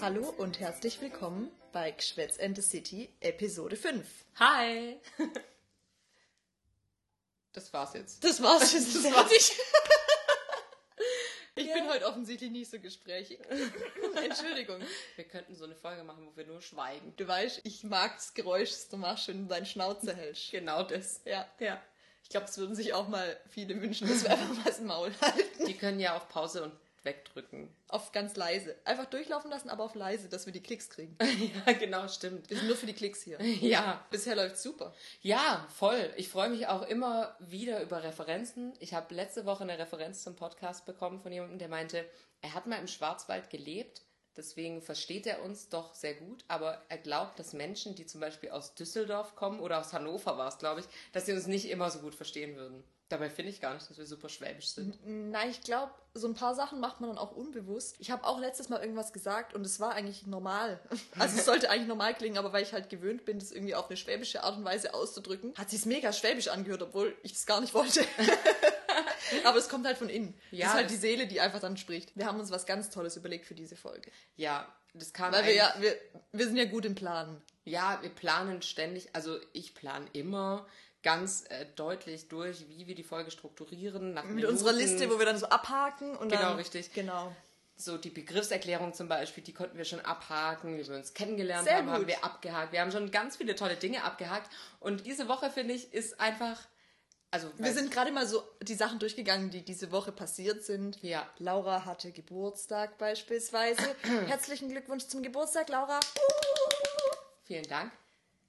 Hallo und herzlich willkommen bei Geschwätz and the City Episode 5. Hi! Das war's jetzt. Das war's jetzt. Das war's. fertig. Ich Ja. bin heute offensichtlich nicht so gesprächig. Entschuldigung. Wir könnten so eine Folge machen, wo wir nur schweigen. Du weißt, ich mag das Geräusch, das du machst, wenn du deinen Schnauze hältst. Genau das. Ja. Ja. Ich glaube, es würden sich auch mal viele wünschen, dass wir einfach mal das Maul halten. Die können ja auf Pause und wegdrücken. Auf ganz leise. Einfach durchlaufen lassen, aber auf leise, dass wir die Klicks kriegen. ja, genau, stimmt. Wir sind nur für die Klicks hier. Ja. Bisher läuft super. Ja, voll. Ich freue mich auch immer wieder über Referenzen. Ich habe letzte Woche eine Referenz zum Podcast bekommen von jemandem, der meinte, er hat mal im Schwarzwald gelebt. Deswegen versteht er uns doch sehr gut, aber er glaubt, dass Menschen, die zum Beispiel aus Düsseldorf kommen oder aus Hannover war es, glaube ich, dass sie uns nicht immer so gut verstehen würden. Dabei finde ich gar nicht, dass wir super schwäbisch sind. Nein, ich glaube, so ein paar Sachen macht man dann auch unbewusst. Ich habe auch letztes Mal irgendwas gesagt und es war eigentlich normal. Also es sollte eigentlich normal klingen, aber weil ich halt gewöhnt bin, das irgendwie auf eine schwäbische Art und Weise auszudrücken, hat sich's mega schwäbisch angehört, obwohl ich das gar nicht wollte. aber es kommt halt von innen. Ja, das ist halt die Seele, die einfach dann spricht. Wir haben uns was ganz Tolles überlegt für diese Folge. Ja, das kam Weil wir ja, wir, wir sind ja gut im Planen. Ja, wir planen ständig, also ich plane immer ganz äh, deutlich durch, wie wir die Folge strukturieren. Nach Mit Minuten. unserer Liste, wo wir dann so abhaken und Genau, dann... richtig. Genau. So die Begriffserklärung zum Beispiel, die konnten wir schon abhaken, wie wir uns kennengelernt Sehr haben, haben gut. wir abgehakt. Wir haben schon ganz viele tolle Dinge abgehakt. Und diese Woche, finde ich, ist einfach, also Wir sind gerade mal so die Sachen durchgegangen, die diese Woche passiert sind. Ja. Laura hatte Geburtstag beispielsweise. Herzlichen Glückwunsch zum Geburtstag, Laura. vielen Dank.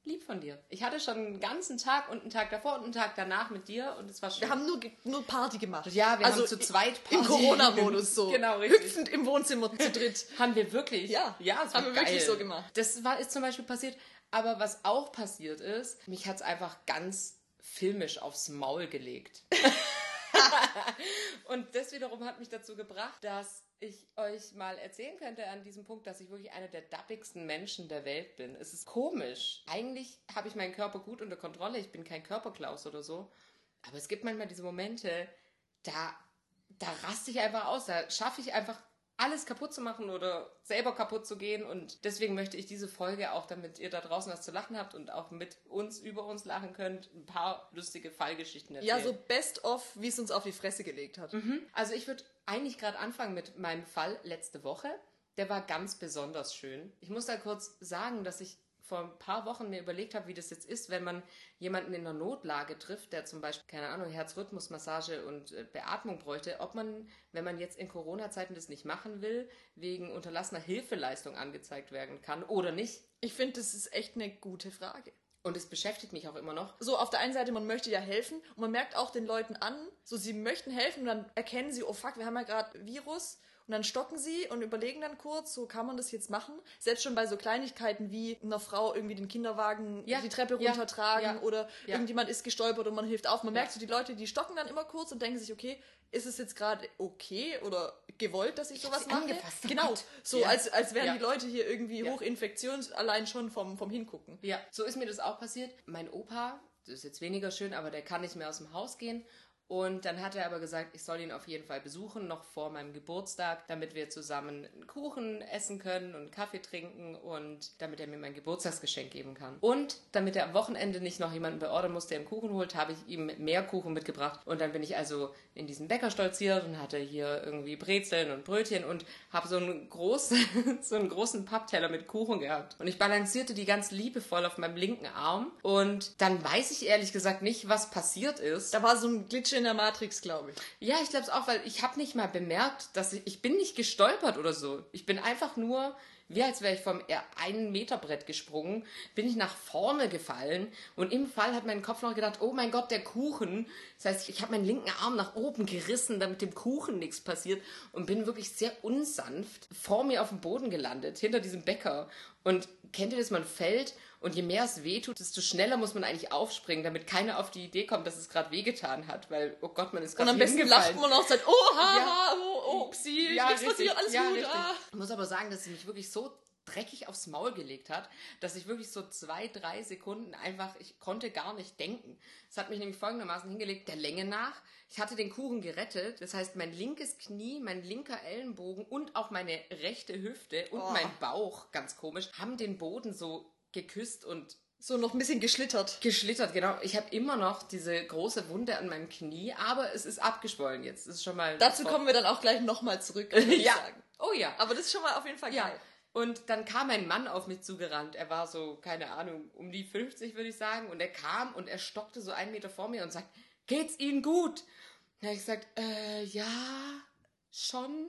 Lieb von dir. Ich hatte schon einen ganzen Tag und einen Tag davor und einen Tag danach mit dir und es war schön. Wir haben nur, nur Party gemacht. Ja, wir also haben zu zweit Im Party. Corona-Modus so. Genau, richtig. Hüpfend im Wohnzimmer zu dritt. Haben wir wirklich? Ja, ja, das haben wir wirklich geil. so gemacht. Das war, ist zum Beispiel passiert. Aber was auch passiert ist, mich hat es einfach ganz filmisch aufs Maul gelegt. Und das wiederum hat mich dazu gebracht, dass ich euch mal erzählen könnte an diesem Punkt, dass ich wirklich einer der dappigsten Menschen der Welt bin. Es ist komisch. Eigentlich habe ich meinen Körper gut unter Kontrolle. Ich bin kein Körperklaus oder so. Aber es gibt manchmal diese Momente, da, da raste ich einfach aus. Da schaffe ich einfach alles kaputt zu machen oder selber kaputt zu gehen. Und deswegen möchte ich diese Folge auch, damit ihr da draußen was zu lachen habt und auch mit uns über uns lachen könnt, ein paar lustige Fallgeschichten erzählen. Ja, so best of, wie es uns auf die Fresse gelegt hat. Also ich würde eigentlich gerade anfangen mit meinem Fall letzte Woche. Der war ganz besonders schön. Ich muss da kurz sagen, dass ich vor ein paar Wochen mir überlegt habe, wie das jetzt ist, wenn man jemanden in einer Notlage trifft, der zum Beispiel, keine Ahnung, Herzrhythmusmassage und äh, Beatmung bräuchte, ob man, wenn man jetzt in Corona-Zeiten das nicht machen will, wegen unterlassener Hilfeleistung angezeigt werden kann oder nicht. Ich finde, das ist echt eine gute Frage. Und es beschäftigt mich auch immer noch. so auf der einen Seite, man möchte ja helfen und man merkt auch den Leuten an, so sie möchten helfen und dann erkennen sie, oh fuck, wir haben ja gerade Virus und dann stocken sie und überlegen dann kurz, so kann man das jetzt machen. Selbst schon bei so Kleinigkeiten wie einer Frau irgendwie den Kinderwagen Ja, die Treppe ja, runtertragen ja, oder irgendjemand ist gestolpert und man hilft auf. Man merkt so, die Leute, die stocken dann immer kurz und denken sich, okay, ist es jetzt gerade okay oder gewollt, dass ich, hab sowas mache? angefasst, oh Genau, Gott. so Ja. als, als wären Ja. die Leute hier irgendwie Ja. hochinfektions, allein schon vom, vom Hingucken. Ja, so ist mir das auch passiert. Mein Opa, das ist jetzt weniger schön, aber der kann nicht mehr aus dem Haus gehen. Und dann hat er aber gesagt, ich soll ihn auf jeden Fall besuchen, noch vor meinem Geburtstag, damit wir zusammen einen Kuchen essen können und Kaffee trinken und damit er mir mein Geburtstagsgeschenk geben kann. Und damit er am Wochenende nicht noch jemanden beordern muss, der ihm Kuchen holt, habe ich ihm mehr Kuchen mitgebracht. Und dann bin ich also in diesen Bäcker stolziert und hatte hier irgendwie Brezeln und Brötchen und habe so einen großen, so einen großen Pappteller mit Kuchen gehabt. Und ich balancierte die ganz liebevoll auf meinem linken Arm. Und dann weiß ich ehrlich gesagt nicht, was passiert ist. Da war so ein Glitch in der Matrix, glaube ich. Ja, ich glaube es auch, weil ich habe nicht mal bemerkt, dass ich, ich bin nicht gestolpert oder so. Ich bin einfach nur, wie als wäre ich vom eher einen Meter Brett gesprungen, bin ich nach vorne gefallen und im Fall hat mein Kopf noch gedacht, oh mein Gott, der Kuchen. Das heißt, ich habe meinen linken Arm nach oben gerissen, damit dem Kuchen nichts passiert und bin wirklich sehr unsanft vor mir auf dem Boden gelandet, hinter diesem Bäcker. Und kennt ihr das, man fällt und je mehr es wehtut, desto schneller muss man eigentlich aufspringen, damit keiner auf die Idee kommt, dass es gerade wehgetan hat, weil, oh Gott, man ist Und gerade am besten lacht man auch und sagt, oh, ha, Ja. ha, oh, oh, upsie, Ja, nichts passiert, alles ja, gut. richtig. Ah. Ich muss aber sagen, dass es mich wirklich so dreckig aufs Maul gelegt hat, dass ich wirklich so zwei, drei Sekunden einfach, ich konnte gar nicht denken. Es hat mich nämlich folgendermaßen hingelegt, der Länge nach. Ich hatte den Kuchen gerettet, das heißt, mein linkes Knie, mein linker Ellenbogen und auch meine rechte Hüfte und Oh. mein Bauch, ganz komisch, haben den Boden so geküsst und So noch ein bisschen geschlittert. geschlittert, genau. Ich habe immer noch diese große Wunde an meinem Knie, aber es ist abgeschwollen jetzt. Das ist schon mal. Dazu kommen wir dann auch gleich nochmal zurück, ja. sagen. Oh ja. Aber das ist schon mal auf jeden Fall Ja. geil. Und dann kam ein Mann auf mich zugerannt. Er war so, keine Ahnung, um die 50, würde ich sagen. Und er kam und er stockte so einen Meter vor mir und sagt, geht's Ihnen gut? Da habe ich gesagt, äh, ja, schon.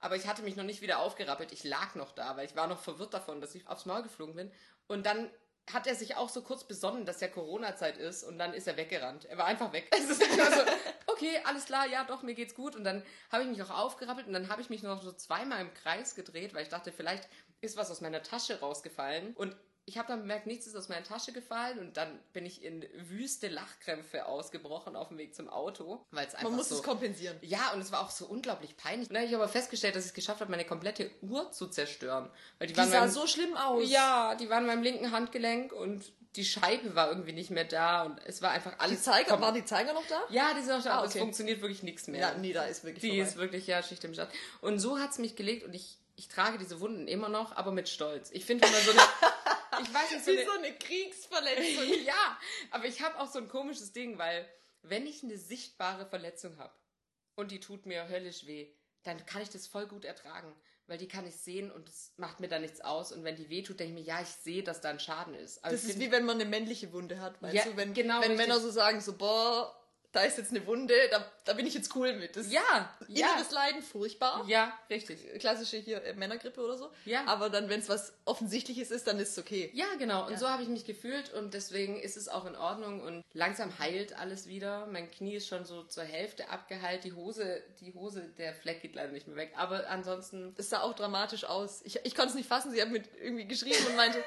Aber ich hatte mich noch nicht wieder aufgerappelt. Ich lag noch da, weil ich war noch verwirrt davon, dass ich aufs Maul geflogen bin. Und dann hat er sich auch so kurz besonnen, dass ja Corona-Zeit ist und dann ist er weggerannt. Er war einfach weg. Es ist einfach so, okay, alles klar, ja doch, mir geht's gut. Und dann habe ich mich auch aufgerappelt und dann habe ich mich noch so zweimal im Kreis gedreht, weil ich dachte, vielleicht ist was aus meiner Tasche rausgefallen. Und ich habe dann bemerkt, nichts ist aus meiner Tasche gefallen und dann bin ich in wüste Lachkrämpfe ausgebrochen auf dem Weg zum Auto, weil es einfach Man muss so es kompensieren. ja, und es war auch so unglaublich peinlich. Und dann habe ich aber festgestellt, dass ich es geschafft habe, meine komplette Uhr zu zerstören. Weil die, Die waren sah beim- so schlimm aus. ja, die waren in meinem linken Handgelenk und die Scheibe war irgendwie nicht mehr da und es war einfach Die alles. Zeiger, kom- waren die Zeiger noch da? ja, die sind auch da, Ah, aber es okay. funktioniert wirklich nichts mehr. Ja, nee, da ist wirklich die vorbei. ist wirklich, ja, Schicht im Schatten. Und so hat es mich gelegt und ich, ich trage diese Wunden immer noch, aber mit Stolz. Ich finde immer so eine. ich weiß nicht, so Wie eine. so eine Kriegsverletzung. ja, aber ich habe auch so ein komisches Ding, weil wenn ich eine sichtbare Verletzung habe und die tut mir höllisch weh, dann kann ich das voll gut ertragen, weil die kann ich sehen und es macht mir da nichts aus. Und wenn die weh tut, denke ich mir, ja, ich sehe, dass da ein Schaden ist. Aber Das ist wie wenn man eine männliche Wunde hat, weißt Ja, du? Wenn, genau, wenn. Männer so sagen, so, boah, da ist jetzt eine Wunde, da, da bin ich jetzt cool mit. Das ja, ja, inneres Leiden, furchtbar. ja, richtig. Klassische hier äh, Männergrippe oder so. Ja. Aber dann, wenn es was Offensichtliches ist, dann ist es okay. Ja, genau. Und so habe ich mich gefühlt und deswegen ist es auch in Ordnung und langsam heilt alles wieder. Mein Knie ist schon so zur Hälfte abgeheilt. Die Hose, die Hose, der Fleck geht leider nicht mehr weg. Aber ansonsten Das sah auch dramatisch aus. Ich, ich konnte es nicht fassen. Sie hat mir irgendwie geschrieben und meinte,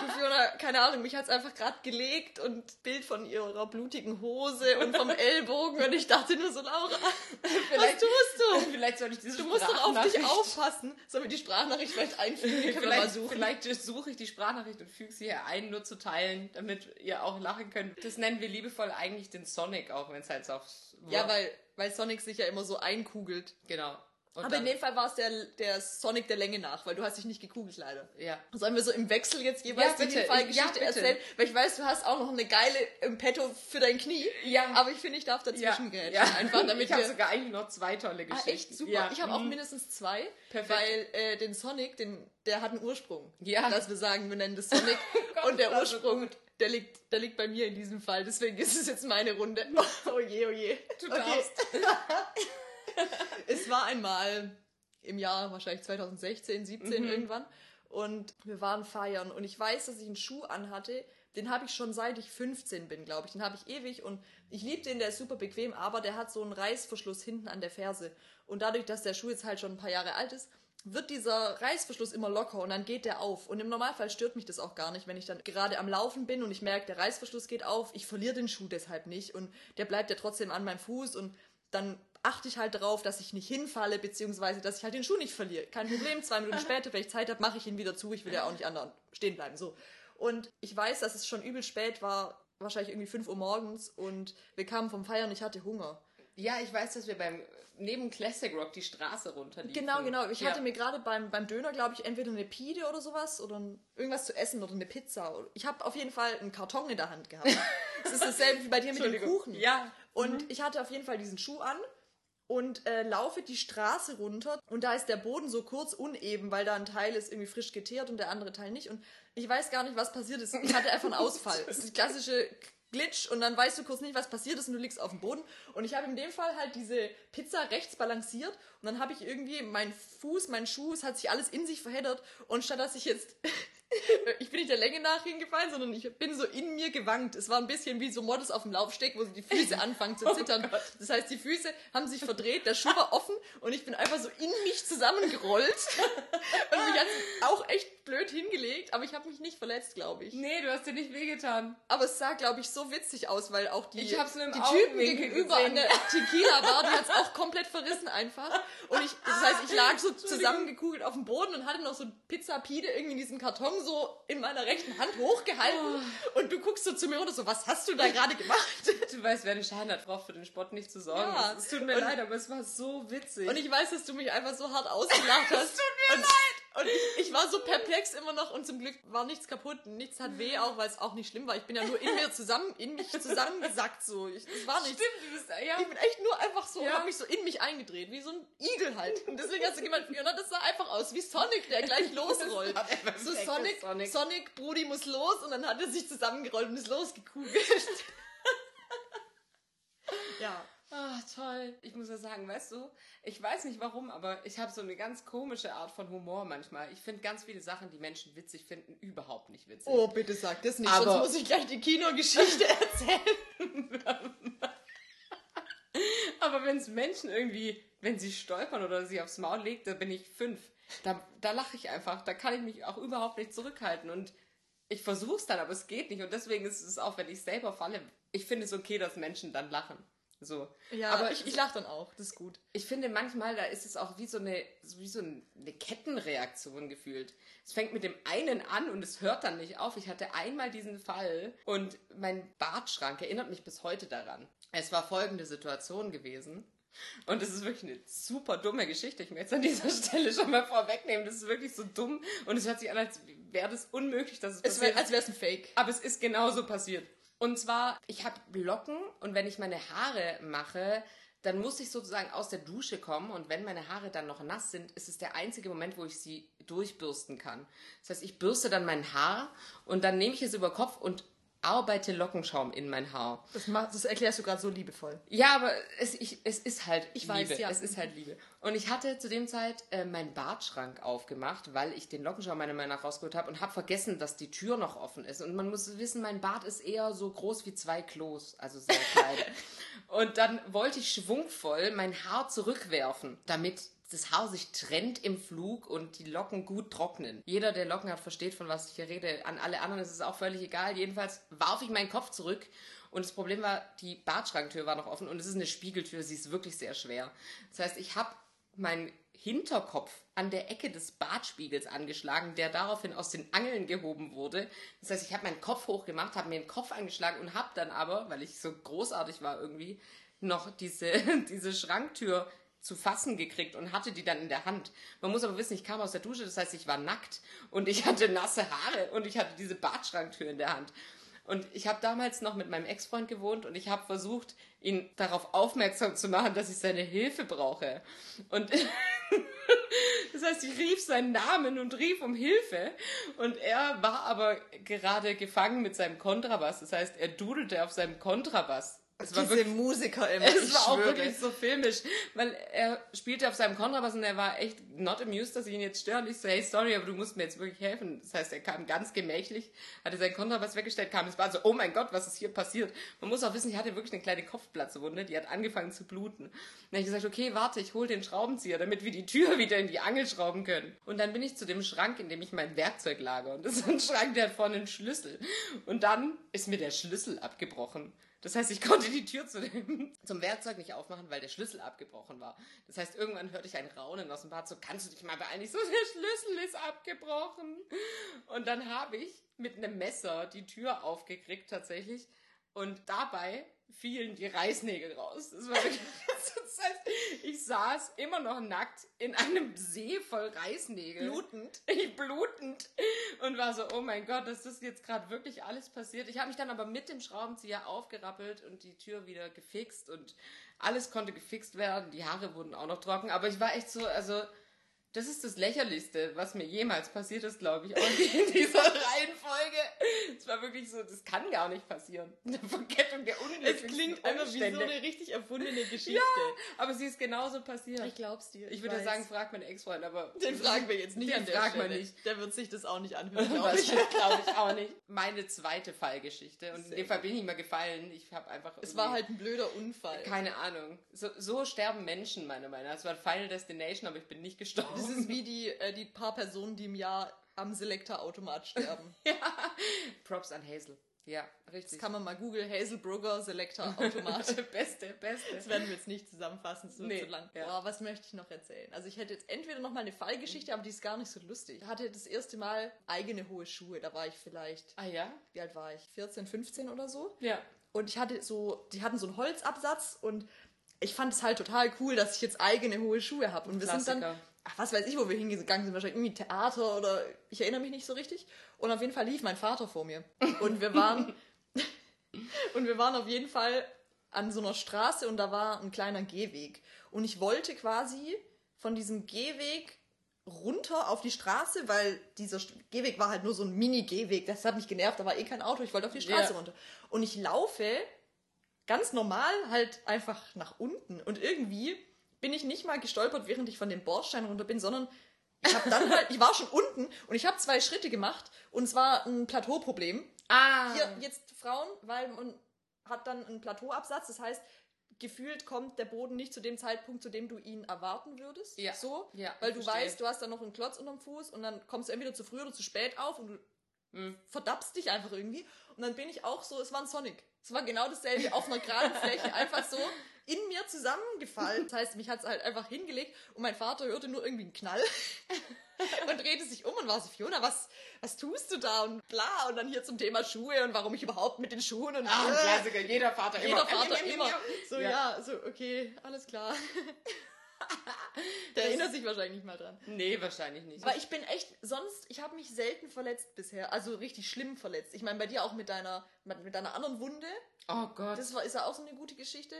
du Fiona, keine Ahnung, mich hat es einfach gerade gelegt und Bild von ihrer blutigen Hose und vom Ellbogen und ich dachte nur so, Laura, was tust du? Vielleicht soll ich diese Du musst doch auf dich aufpassen. Sollen wir die Sprachnachricht vielleicht einfügen? Können wir mal Vielleicht, suchen. vielleicht suche ich die Sprachnachricht und füge sie hier ein, nur zu teilen, damit ihr auch lachen könnt. Das nennen wir liebevoll eigentlich den Sonic, auch wenn es halt so aufs Ja, weil, weil Sonic sich ja immer so einkugelt. Genau. Und Aber in dem Fall war es der, der Sonic der Länge nach, weil du hast dich nicht gekugelt leider. Ja. Sollen wir so im Wechsel jetzt jeweils Ja, bitte. Fallgeschichte Ja, bitte. erzählen? Weil ich weiß, du hast auch noch eine geile im Petto für dein Knie. Ja. Aber ich finde, ich darf Ja, dazwischen grätschen. ja. Einfach damit ich habe sogar eigentlich noch zwei tolle Ah, Geschichten. echt super. Ja. Ich habe auch mhm. mindestens zwei, Perfekt. weil äh, den Sonic, den, der hat einen Ursprung. Ja. Dass wir sagen, wir nennen das Sonic. Gott, und der Ursprung, der liegt, der liegt bei mir in diesem Fall. Deswegen ist es jetzt meine Runde. Oh je, oh je. Du Okay. darfst. Es war einmal im Jahr wahrscheinlich 2016, 17 Mhm. irgendwann. Und wir waren feiern. Und ich weiß, dass ich einen Schuh anhatte. Den habe ich schon seit ich 15 bin, glaube ich. Den habe ich ewig. Und ich liebe den, der ist super bequem, aber der hat so einen Reißverschluss hinten an der Ferse. Und dadurch, dass der Schuh jetzt halt schon ein paar Jahre alt ist, wird dieser Reißverschluss immer locker und dann geht der auf. Und im Normalfall stört mich das auch gar nicht, wenn ich dann gerade am Laufen bin und ich merke, der Reißverschluss geht auf. Ich verliere den Schuh deshalb nicht und der bleibt ja trotzdem an meinem Fuß und dann achte ich halt darauf, dass ich nicht hinfalle, beziehungsweise dass ich halt den Schuh nicht verliere. Kein Problem, zwei Minuten später, wenn ich Zeit habe, mache ich ihn wieder zu. Ich will ja auch nicht anderen stehen bleiben. So. Und ich weiß, dass es schon übel spät war, wahrscheinlich irgendwie 5 Uhr morgens und wir kamen vom Feiern, ich hatte Hunger. Ja, ich weiß, dass wir beim neben Classic Rock die Straße runterliefen. Genau, genau. Ich ja. hatte mir gerade beim, beim Döner, glaube ich, entweder eine Pide oder sowas oder ein, irgendwas zu essen oder eine Pizza. Ich habe auf jeden Fall einen Karton in der Hand gehabt. Es ist dasselbe wie bei dir mit dem. Kuchen. Ja. Und ich hatte auf jeden Fall diesen Schuh an und äh, laufe die Straße runter und da ist der Boden so kurz uneben, weil da ein Teil ist irgendwie frisch geteert und der andere Teil nicht. Und ich weiß gar nicht, was passiert ist. Ich hatte einfach einen Ausfall. Das ist die klassische Glitch und dann weißt du kurz nicht, was passiert ist und du liegst auf dem Boden. Und ich habe in dem Fall halt diese Pizza rechts balanciert und dann habe ich irgendwie mein Fuß, mein Schuh, es hat sich alles in sich verheddert und statt dass ich jetzt ich bin nicht der Länge nach hingefallen, sondern ich bin so in mir gewankt. Es war ein bisschen wie so Models auf dem Laufsteg, wo die Füße anfangen zu zittern. Oh das heißt, die Füße haben sich verdreht, der Schuh war offen und ich bin einfach so in mich zusammengerollt. und mich hat auch echt blöd hingelegt, aber ich habe mich nicht verletzt, glaube ich. Nee, du hast dir nicht wehgetan. Aber es sah, glaube ich, so witzig aus, weil auch die, die Typen gegenüber gesehen. an der Tequila-Bar, die hat's auch komplett verrissen einfach. Und ich, das heißt, ich lag so zusammengekugelt auf dem Boden und hatte noch so Pizza Pide irgendwie in diesem Karton so in meiner rechten Hand hochgehalten oh. und du guckst so zu mir und so, was hast du da gerade gemacht? Du weißt, wer den Schaden hat, braucht für den Sport nicht zu sorgen. Ja. Es tut mir und, leid, aber es war so witzig. Und ich weiß, dass du mich einfach so hart ausgelacht hast. es tut mir und, leid! Und ich, ich war so perplex immer noch und zum Glück war nichts kaputt. Nichts hat weh, auch weil es auch nicht schlimm war. Ich bin ja nur in mir zusammen, in mich zusammengesackt so. Ich, das war nichts. Stimmt, du bist, ja. Ich bin echt nur einfach so, ja. hab mich so in mich eingedreht, wie so ein Igel halt. Und deswegen hast du gemeint, Fiona, das sah einfach aus wie Sonic, der gleich losrollt. so Sonic, Sonic, Sonic, Brudi muss los und dann hat er sich zusammengerollt und ist losgekugelt. ja. Ah, toll. Ich muss ja sagen, weißt du, ich weiß nicht warum, aber ich habe so eine ganz komische Art von Humor manchmal. Ich finde ganz viele Sachen, die Menschen witzig finden, überhaupt nicht witzig. Oh, bitte sag das nicht, aber sonst muss ich gleich die Kinogeschichte erzählen. aber wenn es Menschen irgendwie, wenn sie stolpern oder sie aufs Maul legt, da bin ich fünf. Da, da lache ich einfach. Da kann ich mich auch überhaupt nicht zurückhalten. Und ich versuche es dann, aber es geht nicht. Und deswegen ist es auch, wenn ich selber falle, ich finde es okay, dass Menschen dann lachen. So. Ja, aber ich, ich lache dann auch, das ist gut. Ich finde manchmal, da ist es auch wie so eine, wie so eine Kettenreaktion gefühlt. Es fängt mit dem einen an und es hört dann nicht auf. Ich hatte einmal diesen Fall und mein Bartschrank erinnert mich bis heute daran. Es war folgende Situation gewesen. Und es ist wirklich eine super dumme Geschichte. Ich möchte es an dieser Stelle schon mal vorwegnehmen. Das ist wirklich so dumm und es hört sich an, als wäre das unmöglich, dass es passiert. Es wär, als wäre es ein Fake. Aber es ist genauso passiert. Und zwar, ich habe Locken und wenn ich meine Haare mache, dann muss ich sozusagen aus der Dusche kommen und wenn meine Haare dann noch nass sind, ist es der einzige Moment, wo ich sie durchbürsten kann. Das heißt, ich bürste dann mein Haar und dann nehme ich es über Kopf und arbeite Lockenschaum in mein Haar. Das, mach, das erklärst du gerade so liebevoll. Ja, aber es, ich, es ist halt ich Liebe. Weiß, ja. Es ist halt Liebe. Und ich hatte zu dem Zeit äh, meinen Bartschrank aufgemacht, weil ich den Lockenschaum meiner Meinung nach rausgeholt habe und habe vergessen, dass die Tür noch offen ist. Und man muss wissen, mein Bart ist eher so groß wie zwei Klos, also sehr klein. und dann wollte ich schwungvoll mein Haar zurückwerfen, damit das Haar sich trennt im Flug und die Locken gut trocknen. Jeder, der Locken hat, versteht, von was ich hier rede. An alle anderen ist es auch völlig egal. Jedenfalls warf ich meinen Kopf zurück und das Problem war, die Badschranktür war noch offen und es ist eine Spiegeltür, sie ist wirklich sehr schwer. Das heißt, ich habe meinen Hinterkopf an der Ecke des Badspiegels angeschlagen, der daraufhin aus den Angeln gehoben wurde. Das heißt, ich habe meinen Kopf hochgemacht, habe mir den Kopf angeschlagen und habe dann aber, weil ich so großartig war irgendwie, noch diese, diese Schranktür zu fassen gekriegt und hatte die dann in der Hand. Man muss aber wissen, ich kam aus der Dusche, das heißt, ich war nackt und ich hatte nasse Haare und ich hatte diese Badschranktür in der Hand. Und ich habe damals noch mit meinem Ex-Freund gewohnt und ich habe versucht, ihn darauf aufmerksam zu machen, dass ich seine Hilfe brauche. Und das heißt, ich rief seinen Namen und rief um Hilfe. Und er war aber gerade gefangen mit seinem Kontrabass. Das heißt, er dudelte auf seinem Kontrabass es war Diese wirklich, Musiker immer. Es war schwöre. auch wirklich so filmisch, weil er spielte auf seinem Kontrabass und er war echt not amused, dass ich ihn jetzt störe. Und ich so, hey, sorry, aber du musst mir jetzt wirklich helfen. Das heißt, er kam ganz gemächlich, hatte seinen Kontrabass weggestellt, kam, es war so, oh mein Gott, was ist hier passiert? Man muss auch wissen, ich hatte wirklich eine kleine Kopfplatzwunde, die hat angefangen zu bluten. Und dann habe ich gesagt, okay, warte, ich hole den Schraubenzieher, damit wir die Tür wieder in die Angel schrauben können. Und dann bin ich zu dem Schrank, in dem ich mein Werkzeug lager. Und das ist ein Schrank, der hat vorne einen Schlüssel. Und dann ist mir der Schlüssel abgebrochen. Das heißt, ich konnte die Tür zu dem, zum Werkzeug nicht aufmachen, weil der Schlüssel abgebrochen war. Das heißt, irgendwann hörte ich ein Raunen aus dem Bad, so kannst du dich mal beeilen. Ich so, der Schlüssel ist abgebrochen. Und dann habe ich mit einem Messer die Tür aufgekriegt tatsächlich. Und dabei fielen die Reißnägel raus. Das war wirklich, das heißt, ich saß immer noch nackt in einem See voll Reißnägel. Blutend. Ich blutend. Und war so, oh mein Gott, dass das jetzt gerade wirklich alles passiert. Ich habe mich dann aber mit dem Schraubenzieher aufgerappelt und die Tür wieder gefixt und alles konnte gefixt werden. Die Haare wurden auch noch trocken. Aber ich war echt so, also Das ist das Lächerlichste, was mir jemals passiert ist, glaube ich, auch in dieser Reihenfolge. Es war wirklich so, das kann gar nicht passieren. Eine Verkettung der Es unglücklichsten klingt einfach wie so eine richtig erfundene Geschichte. Ja, aber sie ist genauso passiert. Ich glaub's dir. Ich würde weiß. sagen, frag meinen Ex-Freund, aber... Den fragen wir jetzt nicht Den an der fragt man nicht. Der wird sich das auch nicht anhören, glaub Das ich. glaube ich auch nicht. Meine zweite Fallgeschichte. Und in Sehr dem Fall bin ich mal gefallen. Ich habe einfach. Es war halt ein blöder Unfall. Keine Ahnung. So, so sterben Menschen, meiner Meinung nach. Es war Final Destination, aber ich bin nicht gestorben. Das ist wie die, äh, die paar Personen, die im Jahr am Selector-Automat sterben. Props an Hazel. Ja, Das richtig. kann man mal googeln. Hazelbrugger Selector-Automat. beste, beste. Das werden wir jetzt nicht zusammenfassen, wird Nee, zu lang. ja. Boah, was möchte ich noch erzählen? Also ich hätte jetzt entweder noch mal eine Fallgeschichte, aber die ist gar nicht so lustig. Ich hatte das erste Mal eigene hohe Schuhe. Da war ich vielleicht, Ah ja? wie alt war ich? 14, 15 oder so. Ja. Und ich hatte so, die hatten so einen Holzabsatz und ich fand es halt total cool, dass ich jetzt eigene hohe Schuhe habe. Und wir sind dann, Klassiker. Ach, was weiß ich, wo wir hingegangen sind, wahrscheinlich irgendwie Theater oder ich erinnere mich nicht so richtig. Und auf jeden Fall lief mein Vater vor mir. Und wir waren, und wir waren auf jeden Fall an so einer Straße und da war ein kleiner Gehweg. Und ich wollte quasi von diesem Gehweg runter auf die Straße, weil dieser Gehweg war halt nur so ein Mini-Gehweg. Das hat mich genervt, da war eh kein Auto, ich wollte auf die Straße Ja. runter. Und ich laufe ganz normal halt einfach nach unten. Und irgendwie bin ich nicht mal gestolpert, während ich von dem Bordstein runter bin, sondern ich habe dann halt, ich war schon unten und ich habe zwei Schritte gemacht und es war ein Plateauproblem. Ah. Hier jetzt Frauen, weil man hat dann einen Plateauabsatz, das heißt, gefühlt kommt der Boden nicht zu dem Zeitpunkt, zu dem du ihn erwarten würdest. Ja. So, Ja, weil du verstehe. weißt, du hast dann noch einen Klotz unterm Fuß und dann kommst du entweder zu früh oder zu spät auf und du Hm. verdappst dich einfach irgendwie. Und dann bin ich auch so, es war ein Sonic. Es war genau dasselbe, auf einer geraden Fläche, einfach so in mir zusammengefallen. Das heißt, mich hat es halt einfach hingelegt und mein Vater hörte nur irgendwie einen Knall und drehte sich um und war so, Fiona, was, was tust du da? Und bla, und dann hier zum Thema Schuhe und warum ich überhaupt mit den Schuhen und Ah, äh, Klassiker. Jeder Vater jeder immer. Vater immer. So, Ja. ja. so, okay, alles klar. Der erinnert sich wahrscheinlich nicht mal dran. Nee, wahrscheinlich nicht. Weil ich bin echt, sonst, ich habe mich selten verletzt bisher. Also richtig schlimm verletzt. Ich meine, bei dir auch mit deiner, mit deiner anderen Wunde. oh Gott. Das war, ist ja auch so eine gute Geschichte.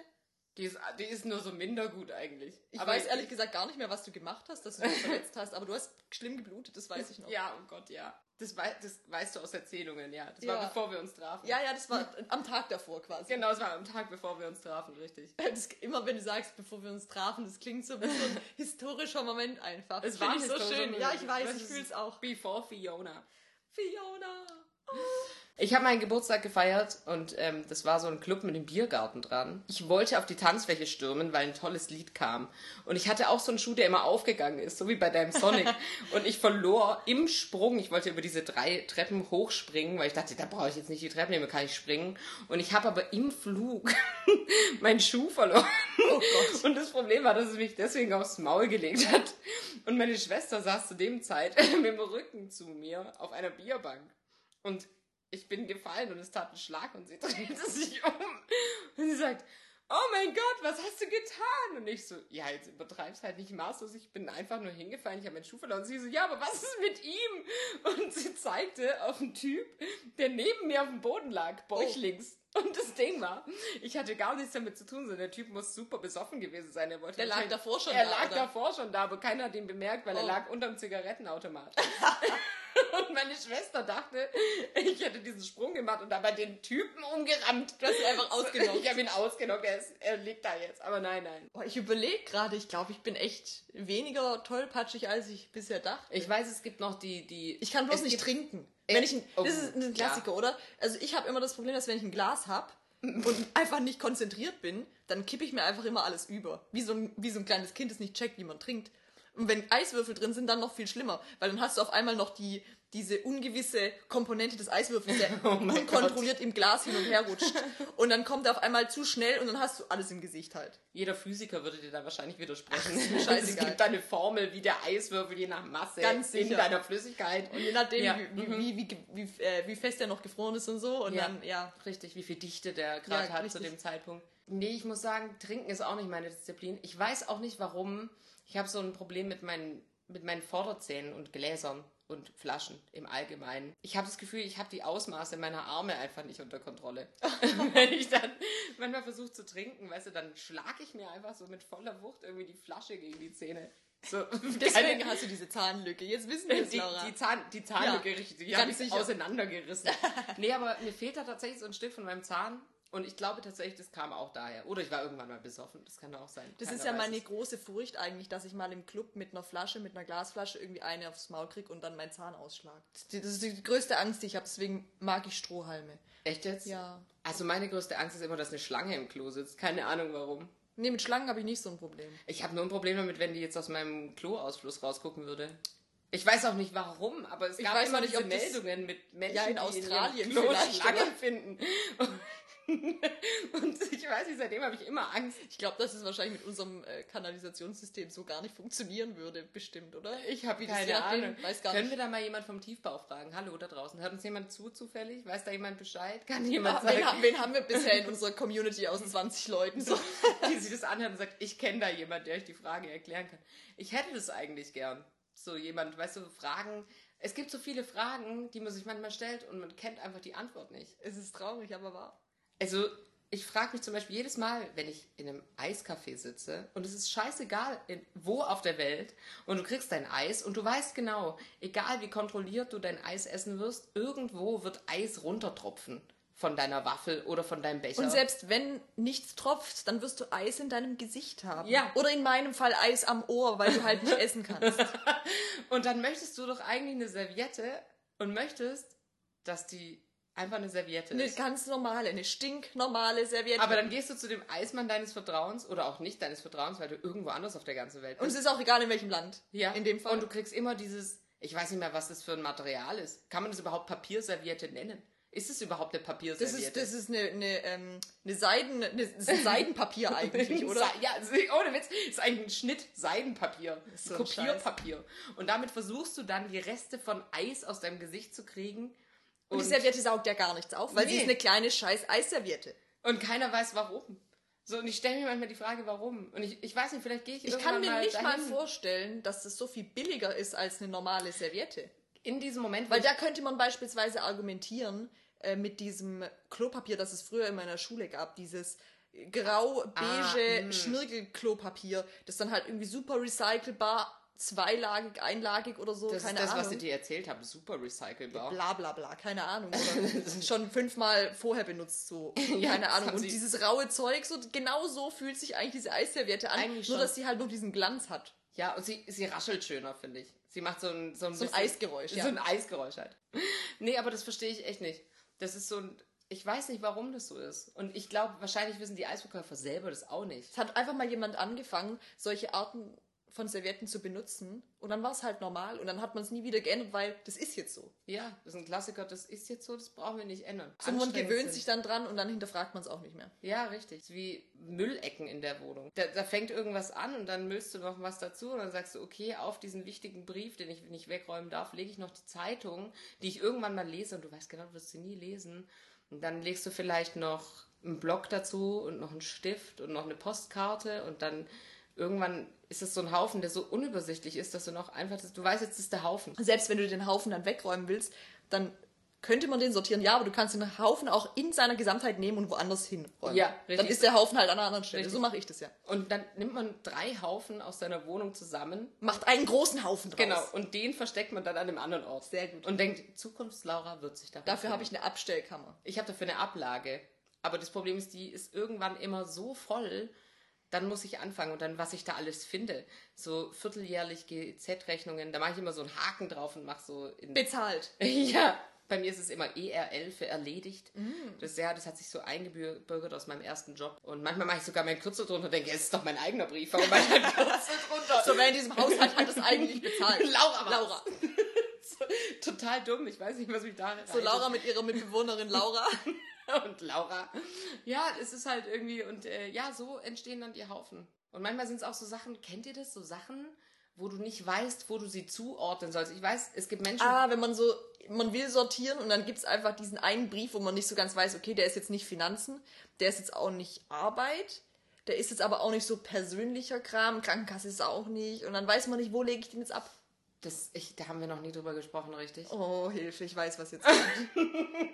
Die, ist, die ist nur so minder gut eigentlich. Ich Aber weiß ehrlich gesagt gar nicht mehr, was du gemacht hast, dass du dich verletzt hast, aber du hast schlimm geblutet, das weiß ich noch. Ja, oh Gott, ja. Das, wei das weißt du aus Erzählungen, ja. Das Ja. war bevor wir uns trafen. ja, ja, das war am Tag davor quasi. Genau, es war am Tag, bevor wir uns trafen, richtig. Das, immer wenn du sagst, bevor wir uns trafen, das klingt so wie so ein historischer Moment einfach. Es Das war so schön. Ja, ich weiß, das ich ist fühl's auch. Before Fiona. Fiona. Ich habe meinen Geburtstag gefeiert und ähm, das war so ein Club mit dem Biergarten dran. Ich wollte auf die Tanzfläche stürmen, weil ein tolles Lied kam. Und ich hatte auch so einen Schuh, der immer aufgegangen ist, so wie bei deinem Sonic. und ich verlor im Sprung, ich wollte über diese drei Treppen hochspringen, weil ich dachte, da brauche ich jetzt nicht die Treppen nehmen, kann ich springen. Und ich habe aber im Flug meinen Schuh verloren. Oh Gott. Und das Problem war, dass es mich deswegen aufs Maul gelegt hat. Und meine Schwester saß zu dem Zeit mit dem Rücken zu mir auf einer Bierbank. Und ich bin gefallen und es tat einen Schlag und sie drehte sich um. Und sie sagt, oh mein Gott, was hast du getan? Und ich so, ja, jetzt übertreib's halt nicht maßlos. Ich bin einfach nur hingefallen, ich habe meinen Schuh verloren. Und sie so, ja, aber was ist mit ihm? Und sie zeigte auf einen Typ, der neben mir auf dem Boden lag, bäuchlings. Und das Ding war, ich hatte gar nichts damit zu tun, sondern der Typ muss super besoffen gewesen sein. Er wollte Der lag davor schon Er da, lag oder? davor schon da, aber keiner hat ihn bemerkt, weil er Oh. lag unterm Zigarettenautomat. und meine Schwester dachte, ich hätte diesen Sprung gemacht und dabei den Typen umgerammt. Du hast ihn einfach ausgenockt. Ich habe ihn ausgenockt, er, ist, er liegt da jetzt. Aber nein, nein. Boah, ich überlege gerade, ich glaube, ich bin echt weniger tollpatschig, als ich bisher dachte. Ich weiß, es gibt noch die... die Ich kann bloß nicht gibt- trinken. Wenn ich ein, oh, das ist ein Klassiker, ja. oder? Also ich habe immer das Problem, dass wenn ich ein Glas habe und einfach nicht konzentriert bin, dann kippe ich mir einfach immer alles über. Wie so, ein, wie so ein kleines Kind, das nicht checkt, wie man trinkt. Und wenn Eiswürfel drin sind, dann noch viel schlimmer, weil dann hast du auf einmal noch die diese ungewisse Komponente des Eiswürfels, der Oh unkontrolliert im Glas hin und her rutscht. Und dann kommt er auf einmal zu schnell und dann hast du alles im Gesicht halt. Jeder Physiker würde dir da wahrscheinlich widersprechen. mir es gibt eine Formel, wie der Eiswürfel je nach Masse Ganz in sicher. deiner Flüssigkeit. Und je nachdem, Ja, wie, mhm. wie, wie, wie, wie, äh, wie fest er noch gefroren ist und so. Und Ja. dann, ja, Richtig, wie viel Dichte der gerade Ja, hat richtig. zu dem Zeitpunkt. Nee, ich muss sagen, trinken ist auch nicht meine Disziplin. Ich weiß auch nicht warum. Ich habe so ein Problem mit meinen, mit meinen Vorderzähnen und Gläsern und Flaschen im Allgemeinen. Ich habe das Gefühl, ich habe die Ausmaße meiner Arme einfach nicht unter Kontrolle. Wenn ich dann manchmal versuche zu trinken, weißt du, dann schlage ich mir einfach so mit voller Wucht irgendwie die Flasche gegen die Zähne. So, Deswegen hast du diese Zahnlücke. Jetzt wissen wir es, die, Laura. die, Zahn, die Zahnlücke Ja, richtig, die habe ich auseinandergerissen. nee, aber mir fehlt da tatsächlich so ein Stück von meinem Zahn. Und ich glaube tatsächlich, das kam auch daher. Oder ich war irgendwann mal besoffen. Das kann auch sein. Das Keiner ist ja meine es. große Furcht eigentlich, dass ich mal im Club mit einer Flasche, mit einer Glasflasche irgendwie eine aufs Maul krieg und dann meinen Zahn ausschlag. Das ist die- größte Angst, die ich habe. Deswegen mag ich Strohhalme. Echt jetzt? Ja. Also meine größte Angst ist immer, dass eine Schlange im Klo sitzt. Keine Ahnung warum. Nee, mit Schlangen habe ich nicht so ein Problem. Ich habe nur ein Problem damit, wenn die jetzt aus meinem Kloausfluss rausgucken würde. Ich weiß auch nicht warum, aber es Ich gab weiß immer nicht, diese Meldungen mit Menschen, Ja, in die Australien in Klo Schlangen finden. Und ich weiß nicht, seitdem habe ich immer Angst. Ich glaube, dass es wahrscheinlich mit unserem äh, Kanalisationssystem so gar nicht funktionieren würde, bestimmt, oder? Ich habe keine nachdem- Ahnung. Weiß gar Können nicht. wir da mal jemand vom Tiefbau fragen? Hallo da draußen. Hört uns jemand zu zufällig? Weiß da jemand Bescheid? Kann jemand Ah, sagen, wen, haben- wen haben wir bisher in unserer Community aus 20 Leuten? So. die sich das anhört und sagt, ich kenne da jemand, der euch die Frage erklären kann. Ich hätte das eigentlich gern. So jemand, weißt du, Fragen. Es gibt so viele Fragen, die man sich manchmal stellt und man kennt einfach die Antwort nicht. Es ist traurig, aber wahr. Also, ich frage mich zum Beispiel jedes Mal, wenn ich in einem Eiscafé sitze und es ist scheißegal, in, wo auf der Welt und du kriegst dein Eis und du weißt genau, egal wie kontrolliert du dein Eis essen wirst, irgendwo wird Eis runtertropfen von deiner Waffel oder von deinem Becher. Und selbst wenn nichts tropft, dann wirst du Eis in deinem Gesicht haben. Ja. Oder in meinem Fall Eis am Ohr, weil du halt nicht essen kannst. Und dann möchtest du doch eigentlich eine Serviette und möchtest, dass die einfach eine Serviette Eine ist. ganz normale, eine stinknormale Serviette. Aber dann gehst du zu dem Eismann deines Vertrauens oder auch nicht deines Vertrauens, weil du irgendwo anders auf der ganzen Welt Und bist. es ist auch egal, in welchem Land. Ja. In dem Fall. Und du kriegst immer dieses, ich weiß nicht mehr, was das für ein Material ist. Kann man das überhaupt Papierserviette nennen? Ist es überhaupt eine das Papierserviette? ist, das ist eine, eine, ähm, eine Seiden, eine, das ein Seidenpapier eigentlich, oder? Ja, ohne Witz, es ist eigentlich ein Schnitt Seidenpapier, so Kopierpapier. Und damit versuchst du dann die Reste von Eis aus deinem Gesicht zu kriegen. Und die Serviette saugt ja gar nichts auf, weil sie Nee. ist eine kleine scheiß Eisserviette. Und keiner weiß warum. So, und ich stelle mir manchmal die Frage, warum. Und ich, ich weiß nicht, vielleicht gehe ich Ich kann mir mal nicht mal dahin. vorstellen, dass das so viel billiger ist als eine normale Serviette. In diesem Moment, Weil da könnte man beispielsweise argumentieren äh, mit diesem Klopapier, das es früher in meiner Schule gab, dieses grau-beige Ah, mm. Schnirkel-Klopapier, das dann halt irgendwie super recycelbar, zweilagig, einlagig oder so, das keine ist das, Ahnung. was ich dir erzählt habe, super recycelbar. bla bla bla, keine Ahnung. Schon fünfmal vorher benutzt, so. Ja, keine Ahnung. Und dieses raue Zeug, so genau so fühlt sich eigentlich diese Eisserviette an. Eigentlich nur, schon. dass sie halt noch diesen Glanz hat. Ja, und sie, sie raschelt schöner, finde ich. Sie macht so ein, so ein, So ein bisschen- Eisgeräusch, ja. So ein Eisgeräusch halt. Nee, aber das verstehe ich echt nicht. Das ist so ein, ich weiß nicht, warum das so ist. Und ich glaube, wahrscheinlich wissen die Eisverkäufer selber das auch nicht. Es hat einfach mal jemand angefangen, solche Arten von Servietten zu benutzen. Und dann war es halt normal. Und dann hat man es nie wieder geändert, weil das ist jetzt so. Ja, das ist ein Klassiker, das ist jetzt so, das brauchen wir nicht ändern. So, man gewöhnt sind. sich dann dran und dann hinterfragt man es auch nicht mehr. Ja, richtig. Es ist wie Müllecken in der Wohnung. Da, da fängt irgendwas an und dann müllst du noch was dazu und dann sagst du, okay, auf diesen wichtigen Brief, den ich nicht wegräumen darf, lege ich noch die Zeitung, die ich irgendwann mal lese und du weißt genau, du wirst sie nie lesen. Und dann legst du vielleicht noch einen Block dazu und noch einen Stift und noch eine Postkarte und dann irgendwann ist es so ein Haufen, der so unübersichtlich ist, dass du noch einfach, du weißt, jetzt ist der Haufen. Selbst wenn du den Haufen dann wegräumen willst, dann könnte man den sortieren. Ja, aber du kannst den Haufen auch in seiner Gesamtheit nehmen und woanders hinräumen. Ja, Dann richtig. ist der Haufen halt an einer anderen Stelle. Richtig. So mache ich das ja. Und dann nimmt man drei Haufen aus deiner Wohnung zusammen Macht einen großen Haufen draus. Genau, und den versteckt man dann an einem anderen Ort. Sehr gut. Und denkt, Zukunftslaura wird sich davon Dafür habe ich eine Abstellkammer. Ich habe dafür eine Ablage. Aber das Problem ist, die ist irgendwann immer so voll, dann muss ich anfangen und dann, was ich da alles finde. So vierteljährlich GZ-Rechnungen, da mache ich immer so einen Haken drauf und mache so in. Bezahlt. ja, bei mir ist es immer ERL für erledigt. Mm. Das, ja, das hat sich so eingebürgert aus meinem ersten Job. Und manchmal mache ich sogar meinen Kürzel drunter und denke, es ist doch mein eigener Brief. Warum mache ich einen Kürzel drunter? So, wer in diesem Haushalt hat das eigentlich bezahlt? Laura war's. Laura. So, total dumm. Ich weiß nicht, was mich da So Laura mit ihrer Mitbewohnerin Laura. und Laura. Ja, es ist halt irgendwie und äh, ja, so entstehen dann die Haufen. Und manchmal sind es auch so Sachen, kennt ihr das? So Sachen, wo du nicht weißt, wo du sie zuordnen sollst. Ich weiß, es gibt Menschen, Ah, wenn man so, man will sortieren und dann gibt es einfach diesen einen Brief, wo man nicht so ganz weiß, okay, der ist jetzt nicht Finanzen, der ist jetzt auch nicht Arbeit, der ist jetzt aber auch nicht so persönlicher Kram, Krankenkasse ist auch nicht und dann weiß man nicht, wo lege ich den jetzt ab. das, ich, da haben wir noch nie drüber gesprochen, richtig? Oh, Hilfe, ich weiß, was jetzt kommt.